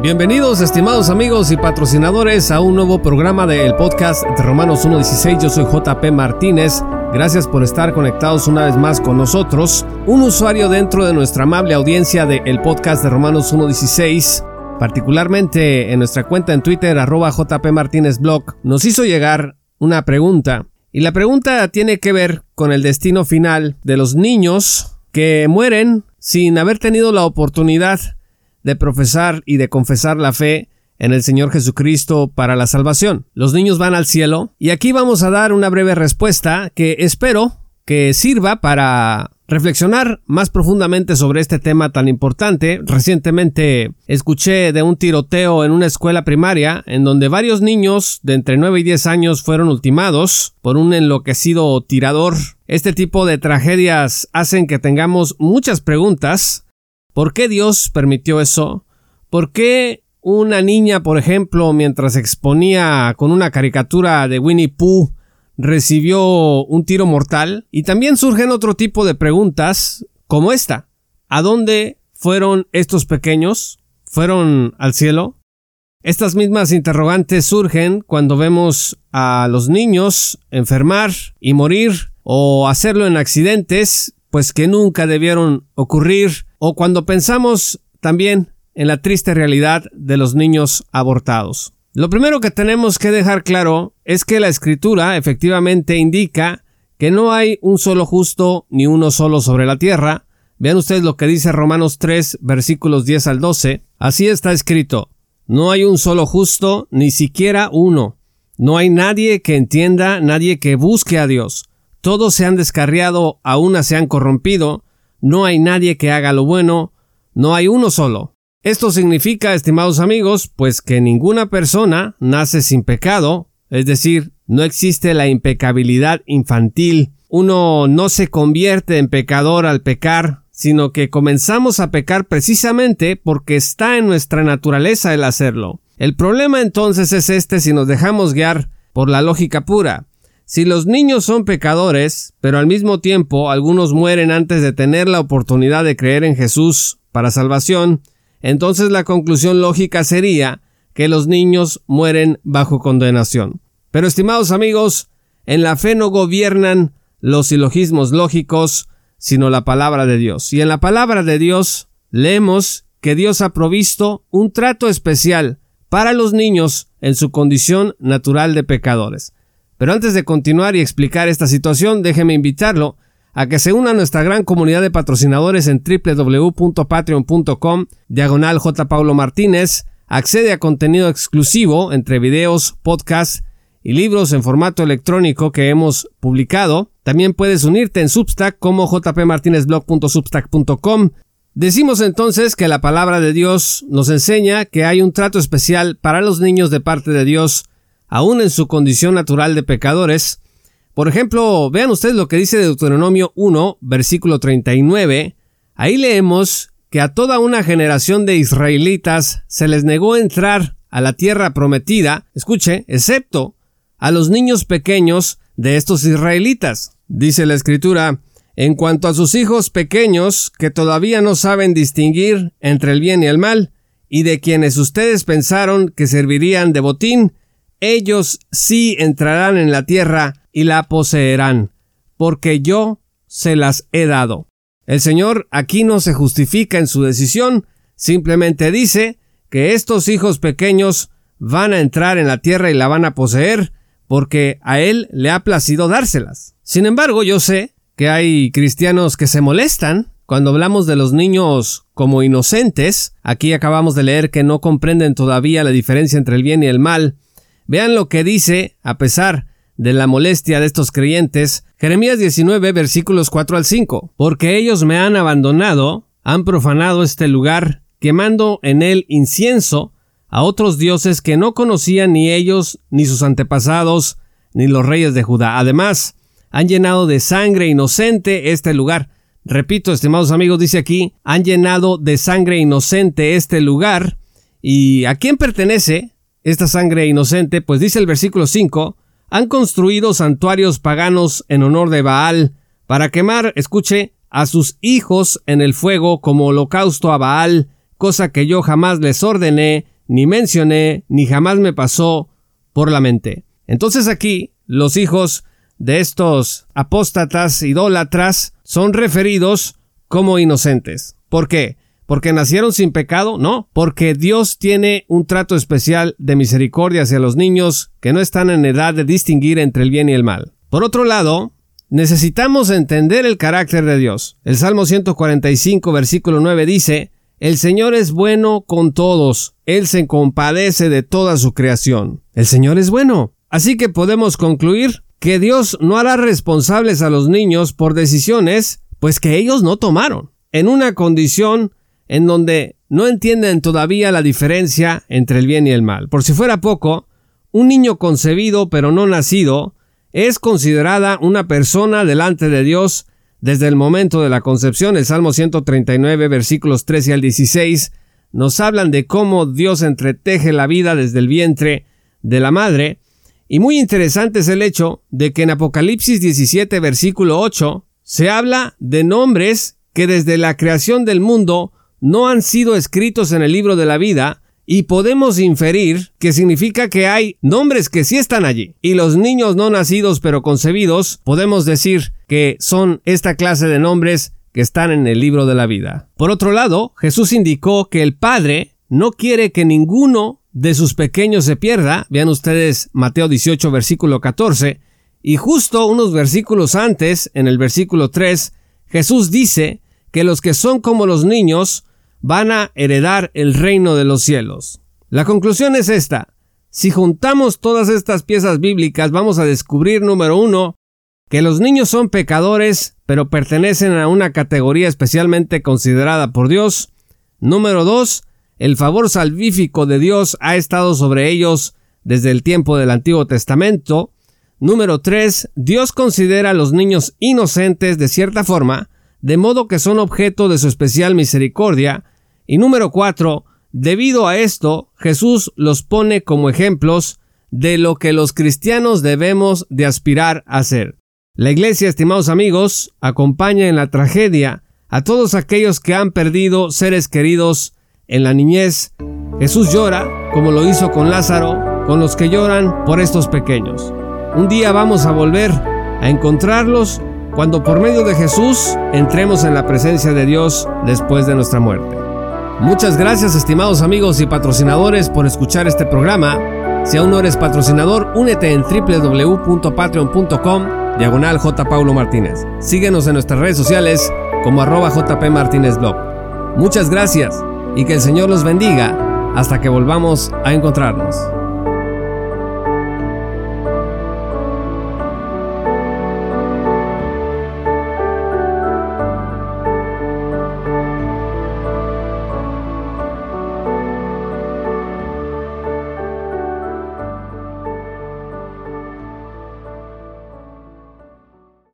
Bienvenidos estimados amigos y patrocinadores a un nuevo programa del podcast de Romanos 1.16. Yo soy JP Martínez. Gracias por estar conectados una vez más con nosotros. Un usuario dentro de nuestra amable audiencia del podcast de Romanos 1.16, particularmente en nuestra cuenta en Twitter arroba JP Martínez Blog, nos hizo llegar una pregunta. Y la pregunta tiene que ver con el destino final de los niños que mueren sin haber tenido la oportunidad de profesar y de confesar la fe en el Señor Jesucristo para la salvación. Los niños van al cielo y aquí vamos a dar una breve respuesta que espero que sirva para reflexionar más profundamente sobre este tema tan importante. Recientemente escuché de un tiroteo en una escuela primaria en donde varios niños de entre 9 y 10 años fueron ultimados por un enloquecido tirador. Este tipo de tragedias hacen que tengamos muchas preguntas. ¿Por qué Dios permitió eso? ¿Por qué una niña, por ejemplo, mientras exponía con una caricatura de Winnie Pooh, recibió un tiro mortal? Y también surgen otro tipo de preguntas, como esta. ¿A dónde fueron estos pequeños? ¿Fueron al cielo? Estas mismas interrogantes surgen cuando vemos a los niños enfermar y morir o hacerlo en accidentes, pues que nunca debieron ocurrir, o cuando pensamos también en la triste realidad de los niños abortados. Lo primero que tenemos que dejar claro es que la escritura efectivamente indica que no hay un solo justo ni uno solo sobre la tierra. Vean ustedes lo que dice Romanos 3 versículos 10 al 12. Así está escrito. No hay un solo justo, ni siquiera uno. No hay nadie que entienda, nadie que busque a Dios. Todos se han descarriado, a una se han corrompido. No hay nadie que haga lo bueno. No hay uno solo. Esto significa, estimados amigos, pues que ninguna persona nace sin pecado, es decir, no existe la impecabilidad infantil. Uno no se convierte en pecador al pecar, sino que comenzamos a pecar precisamente porque está en nuestra naturaleza el hacerlo. El problema entonces es este si nos dejamos guiar por la lógica pura. Si los niños son pecadores, pero al mismo tiempo algunos mueren antes de tener la oportunidad de creer en Jesús para salvación, entonces la conclusión lógica sería que los niños mueren bajo condenación. Pero estimados amigos, en la fe no gobiernan los silogismos lógicos, sino la palabra de Dios. Y en la palabra de Dios leemos que Dios ha provisto un trato especial para los niños en su condición natural de pecadores. Pero antes de continuar y explicar esta situación, déjeme invitarlo a que se una a nuestra gran comunidad de patrocinadores en www.patreon.com diagonal. Paulo Martínez, accede a contenido exclusivo entre videos, podcasts y libros en formato electrónico que hemos publicado. También puedes unirte en Substack como jpmartinezblog.substack.com. Decimos entonces que la palabra de Dios nos enseña que hay un trato especial para los niños de parte de Dios, aún en su condición natural de pecadores, por ejemplo, vean ustedes lo que dice Deuteronomio 1, versículo 39. Ahí leemos que a toda una generación de israelitas se les negó entrar a la tierra prometida, escuche, excepto a los niños pequeños de estos israelitas. Dice la escritura, en cuanto a sus hijos pequeños que todavía no saben distinguir entre el bien y el mal, y de quienes ustedes pensaron que servirían de botín, ellos sí entrarán en la tierra y la poseerán, porque yo se las he dado. El Señor aquí no se justifica en su decisión, simplemente dice que estos hijos pequeños van a entrar en la tierra y la van a poseer, porque a Él le ha placido dárselas. Sin embargo, yo sé que hay cristianos que se molestan cuando hablamos de los niños como inocentes. Aquí acabamos de leer que no comprenden todavía la diferencia entre el bien y el mal. Vean lo que dice, a pesar de la molestia de estos creyentes, Jeremías 19 versículos 4 al 5, porque ellos me han abandonado, han profanado este lugar, quemando en él incienso a otros dioses que no conocían ni ellos, ni sus antepasados, ni los reyes de Judá. Además, han llenado de sangre inocente este lugar. Repito, estimados amigos, dice aquí, han llenado de sangre inocente este lugar. ¿Y a quién pertenece esta sangre inocente? Pues dice el versículo 5, han construido santuarios paganos en honor de Baal para quemar, escuche, a sus hijos en el fuego como holocausto a Baal, cosa que yo jamás les ordené, ni mencioné, ni jamás me pasó por la mente. Entonces aquí los hijos de estos apóstatas idólatras son referidos como inocentes. ¿Por qué? ¿Porque nacieron sin pecado? No, porque Dios tiene un trato especial de misericordia hacia los niños que no están en edad de distinguir entre el bien y el mal. Por otro lado, necesitamos entender el carácter de Dios. El Salmo 145, versículo 9 dice, El Señor es bueno con todos, Él se compadece de toda su creación. El Señor es bueno. Así que podemos concluir que Dios no hará responsables a los niños por decisiones, pues que ellos no tomaron, en una condición en donde no entienden todavía la diferencia entre el bien y el mal. Por si fuera poco, un niño concebido pero no nacido es considerada una persona delante de Dios desde el momento de la concepción. El Salmo 139, versículos 13 al 16, nos hablan de cómo Dios entreteje la vida desde el vientre de la madre. Y muy interesante es el hecho de que en Apocalipsis 17, versículo 8, se habla de nombres que desde la creación del mundo no han sido escritos en el libro de la vida, y podemos inferir que significa que hay nombres que sí están allí. Y los niños no nacidos pero concebidos, podemos decir que son esta clase de nombres que están en el libro de la vida. Por otro lado, Jesús indicó que el Padre no quiere que ninguno de sus pequeños se pierda. Vean ustedes Mateo 18 versículo 14. Y justo unos versículos antes, en el versículo 3, Jesús dice que los que son como los niños van a heredar el reino de los cielos. La conclusión es esta. Si juntamos todas estas piezas bíblicas, vamos a descubrir, número uno, que los niños son pecadores, pero pertenecen a una categoría especialmente considerada por Dios. Número dos, el favor salvífico de Dios ha estado sobre ellos desde el tiempo del Antiguo Testamento. Número tres, Dios considera a los niños inocentes de cierta forma, de modo que son objeto de su especial misericordia. Y número cuatro, debido a esto, Jesús los pone como ejemplos de lo que los cristianos debemos de aspirar a ser. La Iglesia, estimados amigos, acompaña en la tragedia a todos aquellos que han perdido seres queridos en la niñez. Jesús llora, como lo hizo con Lázaro, con los que lloran por estos pequeños. Un día vamos a volver a encontrarlos cuando por medio de Jesús entremos en la presencia de Dios después de nuestra muerte. Muchas gracias estimados amigos y patrocinadores por escuchar este programa. Si aún no eres patrocinador, únete en www.patreon.com diagonal J. Paulo Martínez. Síguenos en nuestras redes sociales como arroba JP Martínez Blog. Muchas gracias y que el Señor los bendiga hasta que volvamos a encontrarnos.